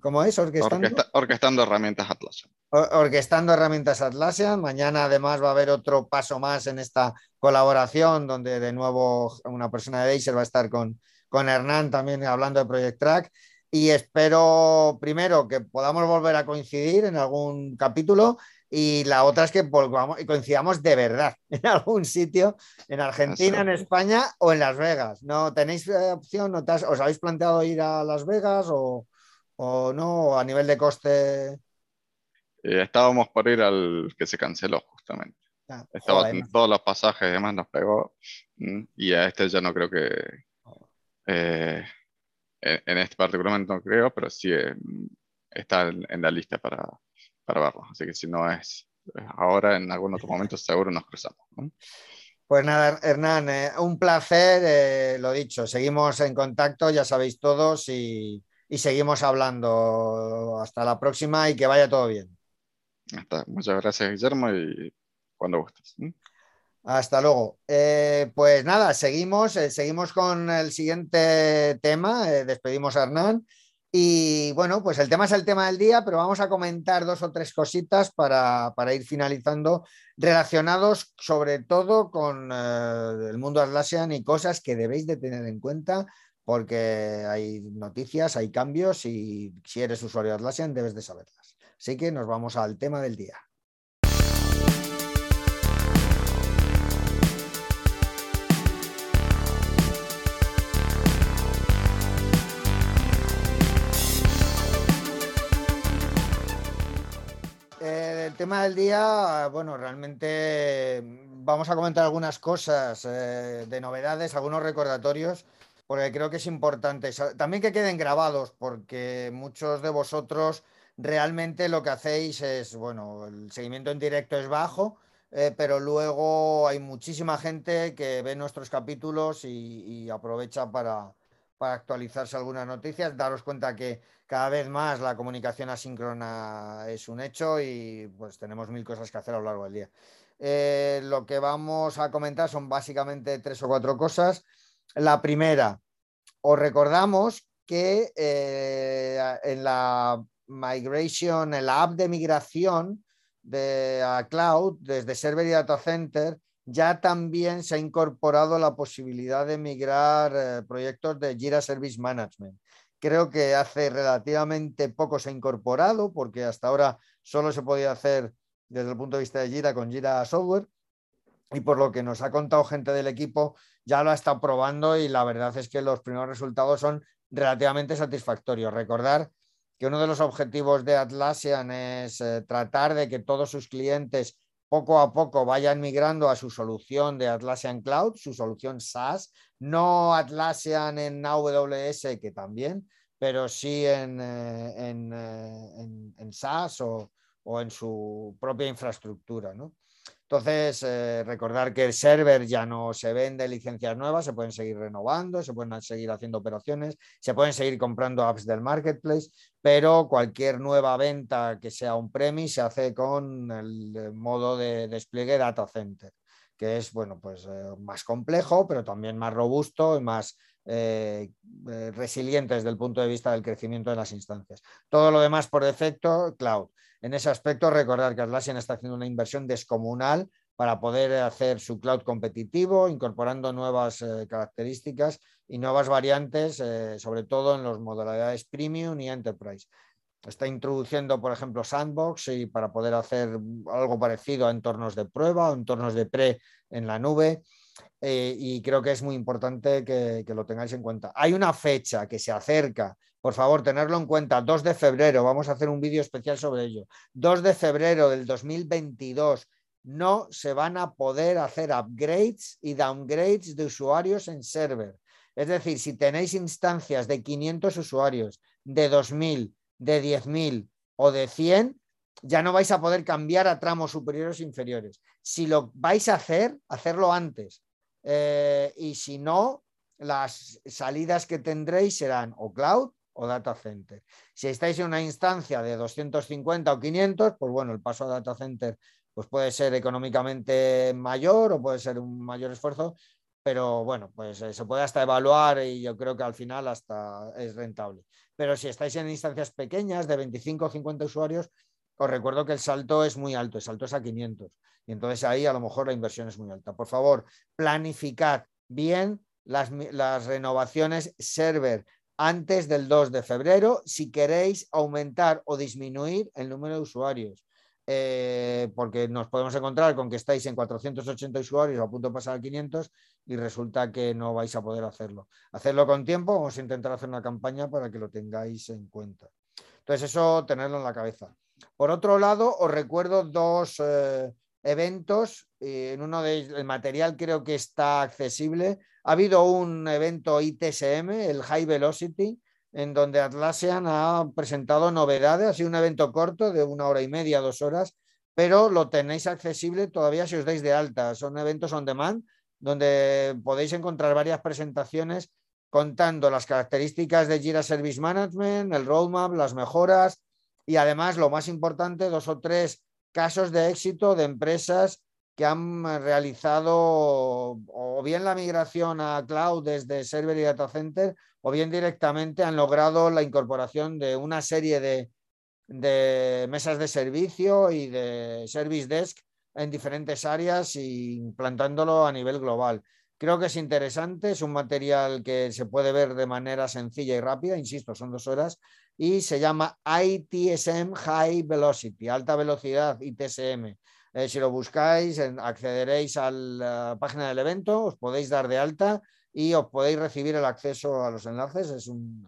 ¿Cómo es?
Orquestando. orquestando herramientas Atlassian.
orquestando herramientas Atlassian. Mañana además va a haber otro paso más en esta colaboración donde de nuevo una persona de Acer va a estar con, con Hernán también hablando de Project Track. Y espero primero que podamos volver a coincidir en algún capítulo y la otra es que volvamos y coincidamos de verdad en algún sitio, en Argentina, en España o en Las Vegas. ¿No tenéis eh, opción? ¿Os habéis planteado ir a Las Vegas o, no? a nivel de coste?
Eh, estábamos por ir al que se canceló justamente. Ah, Estaba todos los pasajes y demás nos pegó. Mm, y a este ya no creo que. Eh, en, este particularmente no creo, pero sí está en, la lista para, para verlo. Así que si no es ahora, en algún otro momento seguro nos cruzamos.
Pues nada, Hernán, eh, un placer, eh, lo dicho, seguimos en contacto, ya sabéis todos, y, seguimos hablando. Hasta la próxima y que vaya todo bien.
Muchas gracias, Guillermo, y cuando gustes.
Hasta luego. Eh, pues nada, seguimos, seguimos con el siguiente tema. despedimos a Hernán. Y bueno, pues el tema es el tema del día, pero vamos a comentar dos o tres cositas para, ir finalizando, relacionados sobre todo con eh, el mundo Atlassian y cosas que debéis de tener en cuenta porque hay noticias, hay cambios y si eres usuario de Atlassian debes de saberlas. Así que nos vamos al tema del día. Tema del día, bueno, realmente vamos a comentar algunas cosas eh, de novedades, algunos recordatorios, porque creo que es importante. También que queden grabados, porque muchos de vosotros realmente lo que hacéis es, bueno, el seguimiento en directo es bajo, eh, pero luego hay muchísima gente que ve nuestros capítulos y aprovecha para, para actualizarse algunas noticias. Daros cuenta que cada vez más la comunicación asíncrona es un hecho y pues tenemos mil cosas que hacer a lo largo del día. Eh, lo que vamos a comentar son básicamente tres o cuatro cosas. La primera, os recordamos que eh, en la migration, en la app de migración de a cloud, desde server y data center, ya también se ha incorporado la posibilidad de migrar eh, proyectos de Jira Service Management. Creo que hace relativamente poco se ha incorporado porque hasta ahora solo se podía hacer desde el punto de vista de Jira con Jira Software y por lo que nos ha contado gente del equipo ya lo ha estado probando y la verdad es que los primeros resultados son relativamente satisfactorios. Recordar que uno de los objetivos de Atlassian es eh, tratar de que todos sus clientes poco a poco vayan migrando a su solución de Atlassian Cloud, su solución SaaS, no Atlassian en AWS, que también, pero sí en, eh, eh, en, SaaS o, o, en su propia infraestructura. ¿no? Entonces, eh, recordar que el server ya no se vende licencias nuevas, se pueden seguir renovando, se pueden seguir haciendo operaciones, se pueden seguir comprando apps del marketplace, pero cualquier nueva venta que sea un premise se hace con el modo de despliegue data center, que es bueno, pues, eh, más complejo, pero también más robusto y más eh, resiliente desde el punto de vista del crecimiento de las instancias. Todo lo demás por defecto, cloud. En ese aspecto, recordar que Atlassian está haciendo una inversión descomunal para poder hacer su cloud competitivo, incorporando nuevas eh, características y nuevas variantes, eh, sobre todo en las modalidades premium y enterprise. Está introduciendo, por ejemplo, Sandbox y para poder hacer algo parecido a entornos de prueba o entornos de pre en la nube. Eh, y creo que es muy importante que, que, lo tengáis en cuenta. Hay una fecha que se acerca por favor, tenerlo en cuenta. 2 de febrero, vamos a hacer un vídeo especial sobre ello. 2 de febrero del 2022, no se van a poder hacer upgrades y downgrades de usuarios en server. Es decir, si tenéis instancias de 500 usuarios, de 2000, de 10.000 o de 100, ya no vais a poder cambiar a tramos superiores e inferiores. Si lo vais a hacer, hacerlo antes. Eh, y si no, las salidas que tendréis serán o cloud o data center. Si estáis en una instancia de 250 o 500, pues bueno, el paso a data center pues puede ser económicamente mayor o puede ser un mayor esfuerzo, pero bueno, pues eh, se puede hasta evaluar y yo creo que al final hasta es rentable. Pero si estáis en instancias pequeñas de 25 o 50 usuarios, os recuerdo que el salto es muy alto, el salto es a 500 y entonces ahí a lo mejor la inversión es muy alta. Por favor, planificad bien las, las renovaciones server antes del 2 de febrero si queréis aumentar o disminuir el número de usuarios. Eh, porque nos podemos encontrar con que estáis en 480 usuarios a punto de pasar a 500 y resulta que no vais a poder hacerlo. Hacerlo con tiempo, vamos a intentar hacer una campaña para que lo tengáis en cuenta. Entonces, eso tenerlo en la cabeza. Por otro lado, os recuerdo dos eh, eventos. En uno de ellos, el material creo que está accesible ha habido un evento ITSM, el High Velocity, en donde Atlassian ha presentado novedades, ha sido un evento corto de una hora y media, dos horas, pero lo tenéis accesible todavía si os dais de alta. Son eventos on demand donde podéis encontrar varias presentaciones contando las características de Jira Service Management, el roadmap, las mejoras y además, lo más importante, dos o tres casos de éxito de empresas que han realizado o bien la migración a cloud desde server y data center o bien directamente han logrado la incorporación de una serie de, de mesas de servicio y de service desk en diferentes áreas y implantándolo a nivel global. Creo que es interesante, es un material que se puede ver de manera sencilla y rápida, insisto, son dos horas, y se llama ITSM High Velocity, alta velocidad ITSM. Eh, si lo buscáis, accederéis a la página del evento, os podéis dar de alta y os podéis recibir el acceso a los enlaces. Es un,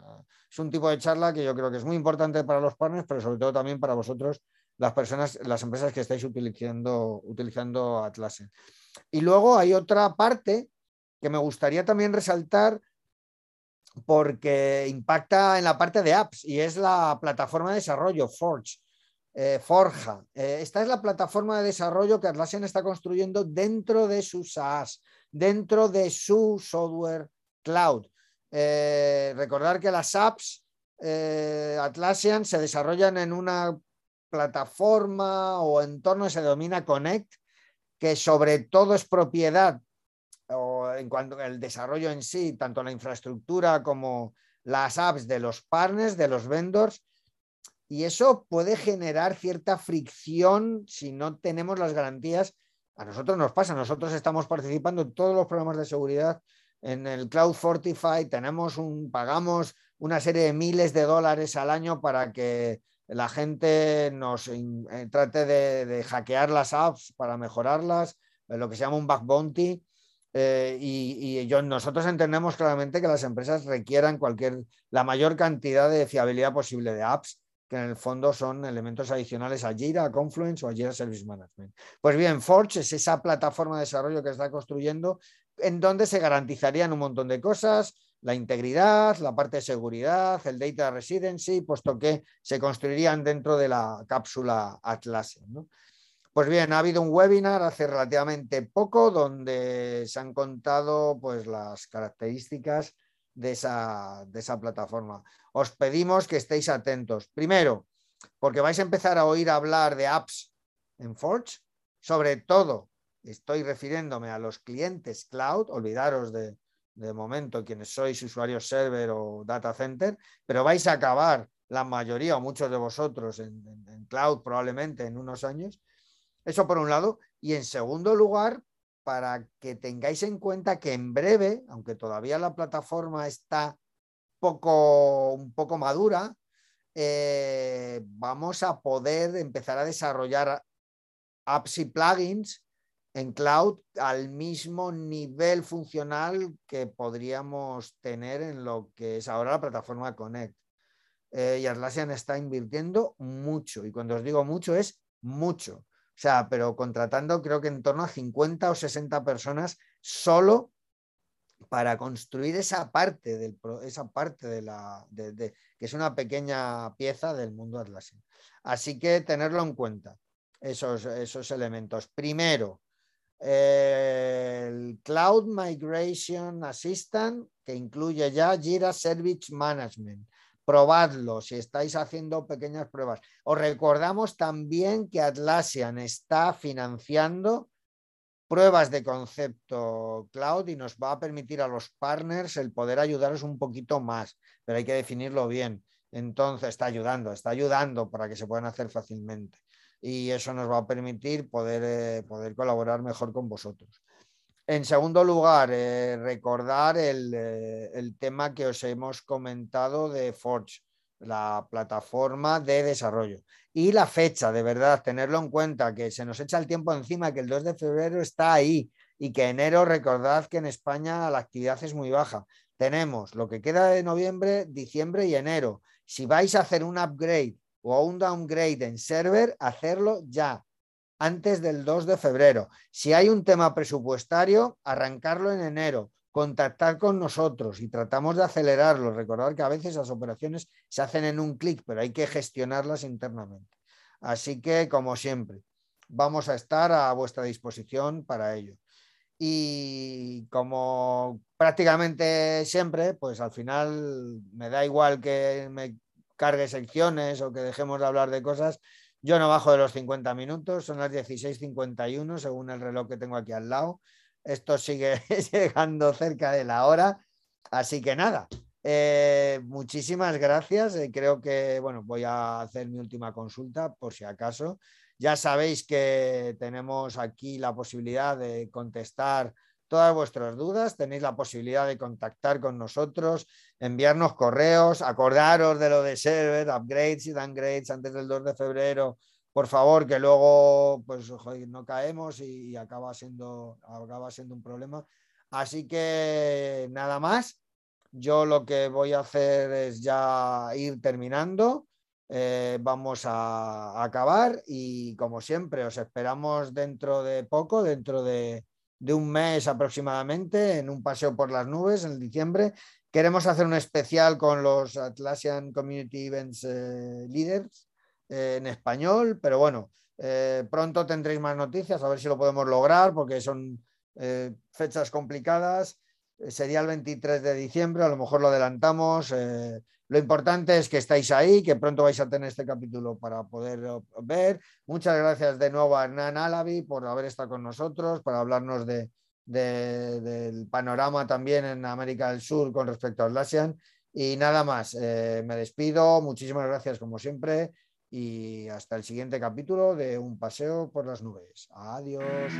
es un tipo de charla que yo creo que es muy importante para los partners, pero sobre todo también para vosotros, las personas, las empresas que estáis utilizando, utilizando Atlassian. Y luego hay otra parte que me gustaría también resaltar porque impacta en la parte de apps y es la plataforma de desarrollo Forge. Eh, Forja. Eh, esta es la plataforma de desarrollo que Atlassian está construyendo dentro de su SaaS, dentro de su software cloud. Eh, recordar que las apps Atlassian se desarrollan en una plataforma o entorno que se denomina Connect, que sobre todo es propiedad o en cuanto al desarrollo en sí, tanto la infraestructura como las apps de los partners, de los vendors, y eso puede generar cierta fricción si no tenemos las garantías. A nosotros nos pasa, nosotros estamos participando en todos los programas de seguridad en el Cloud Fortify, tenemos un, pagamos una serie de miles de dólares al año para que la gente nos eh, trate de, hackear las apps para mejorarlas, eh, lo que se llama un bug bounty. Eh, y, nosotros entendemos claramente que las empresas requieran cualquier, la mayor cantidad de fiabilidad posible de apps, que en el fondo son elementos adicionales a Jira, a Confluence o a Jira Service Management. Pues bien, Forge es esa plataforma de desarrollo que está construyendo en donde se garantizarían un montón de cosas, la integridad, la parte de seguridad, el data residency, puesto que se construirían dentro de la cápsula Atlassian. Pues bien, ha habido un webinar hace relativamente poco donde se han contado pues, las características de esa, de esa plataforma. Os pedimos que estéis atentos. Primero, porque vais a empezar a oír hablar de apps en Forge, sobre todo estoy refiriéndome a los clientes cloud, olvidaros de, de momento quienes sois usuarios server o data center, pero vais a acabar la mayoría o muchos de vosotros en, cloud probablemente en unos años. Eso por un lado. Y en segundo lugar, para que tengáis en cuenta que en breve, aunque todavía la plataforma está poco, un poco madura, eh, vamos a poder empezar a desarrollar apps y plugins en cloud al mismo nivel funcional que podríamos tener en lo que es ahora la plataforma Connect. Eh, y Atlassian está invirtiendo mucho, y cuando os digo mucho es mucho. O sea, pero contratando creo que en torno a 50 o 60 personas solo para construir esa parte, del, esa parte de la, que es una pequeña pieza del mundo Atlassian. Así que tenerlo en cuenta, esos, esos elementos. Primero, el Cloud Migration Assistant, que incluye ya Jira Service Management. Probadlo si estáis haciendo pequeñas pruebas. Os recordamos también que Atlassian está financiando pruebas de concepto cloud y nos va a permitir a los partners el poder ayudaros un poquito más, pero hay que definirlo bien. Entonces está ayudando, está ayudando para que se puedan hacer fácilmente y eso nos va a permitir poder, eh, poder colaborar mejor con vosotros. En segundo lugar, eh, recordar eh, el, tema que os hemos comentado de Forge, la plataforma de desarrollo. Y la fecha, de verdad, tenerlo en cuenta, que se nos echa el tiempo encima, que el 2 de febrero está ahí y que enero, recordad que en España la actividad es muy baja. Tenemos lo que queda de noviembre, diciembre y enero. Si vais a hacer un upgrade o un downgrade en server, hacerlo ya, antes del 2 de febrero. Si hay un tema presupuestario, arrancarlo en enero, contactar con nosotros y tratamos de acelerarlo. Recordar que a veces las operaciones se hacen en un clic, pero hay que gestionarlas internamente. Así que, como siempre, vamos a estar a vuestra disposición para ello. Y como prácticamente siempre, pues al final me da igual que me cargue secciones o que dejemos de hablar de cosas. Yo no bajo de los 50 minutos, son las 16.51 según el reloj que tengo aquí al lado. Esto sigue llegando cerca de la hora. Así que nada, eh, muchísimas gracias. Eh, creo que, bueno, voy a hacer mi última consulta por si acaso. Ya sabéis que tenemos aquí la posibilidad de contestar todas vuestras dudas. Tenéis la posibilidad de contactar con nosotros, enviarnos correos, acordaros de lo de server, upgrades y downgrades antes del 2 de febrero. Por favor, que luego pues, no caemos y acaba siendo, acaba siendo un problema. Así que nada más. Yo lo que voy a hacer es ya ir terminando. Eh, vamos a, acabar y como siempre os esperamos dentro de poco, dentro de, un mes aproximadamente, en un paseo por las nubes en diciembre. Queremos hacer un especial con los Atlassian Community Events eh, Leaders eh, en español, pero bueno, pronto tendréis más noticias, a ver si lo podemos lograr porque son fechas complicadas. Sería el 23 de diciembre, a lo mejor lo adelantamos. Lo importante es que estáis ahí, que pronto vais a tener este capítulo para poder ver. Muchas gracias de nuevo a Hernán Alavi por haber estado con nosotros, para hablarnos de, del panorama también en América del Sur con respecto a Atlassian. Y nada más, eh, me despido. Muchísimas gracias como siempre y hasta el siguiente capítulo de Un paseo por las nubes. Adiós.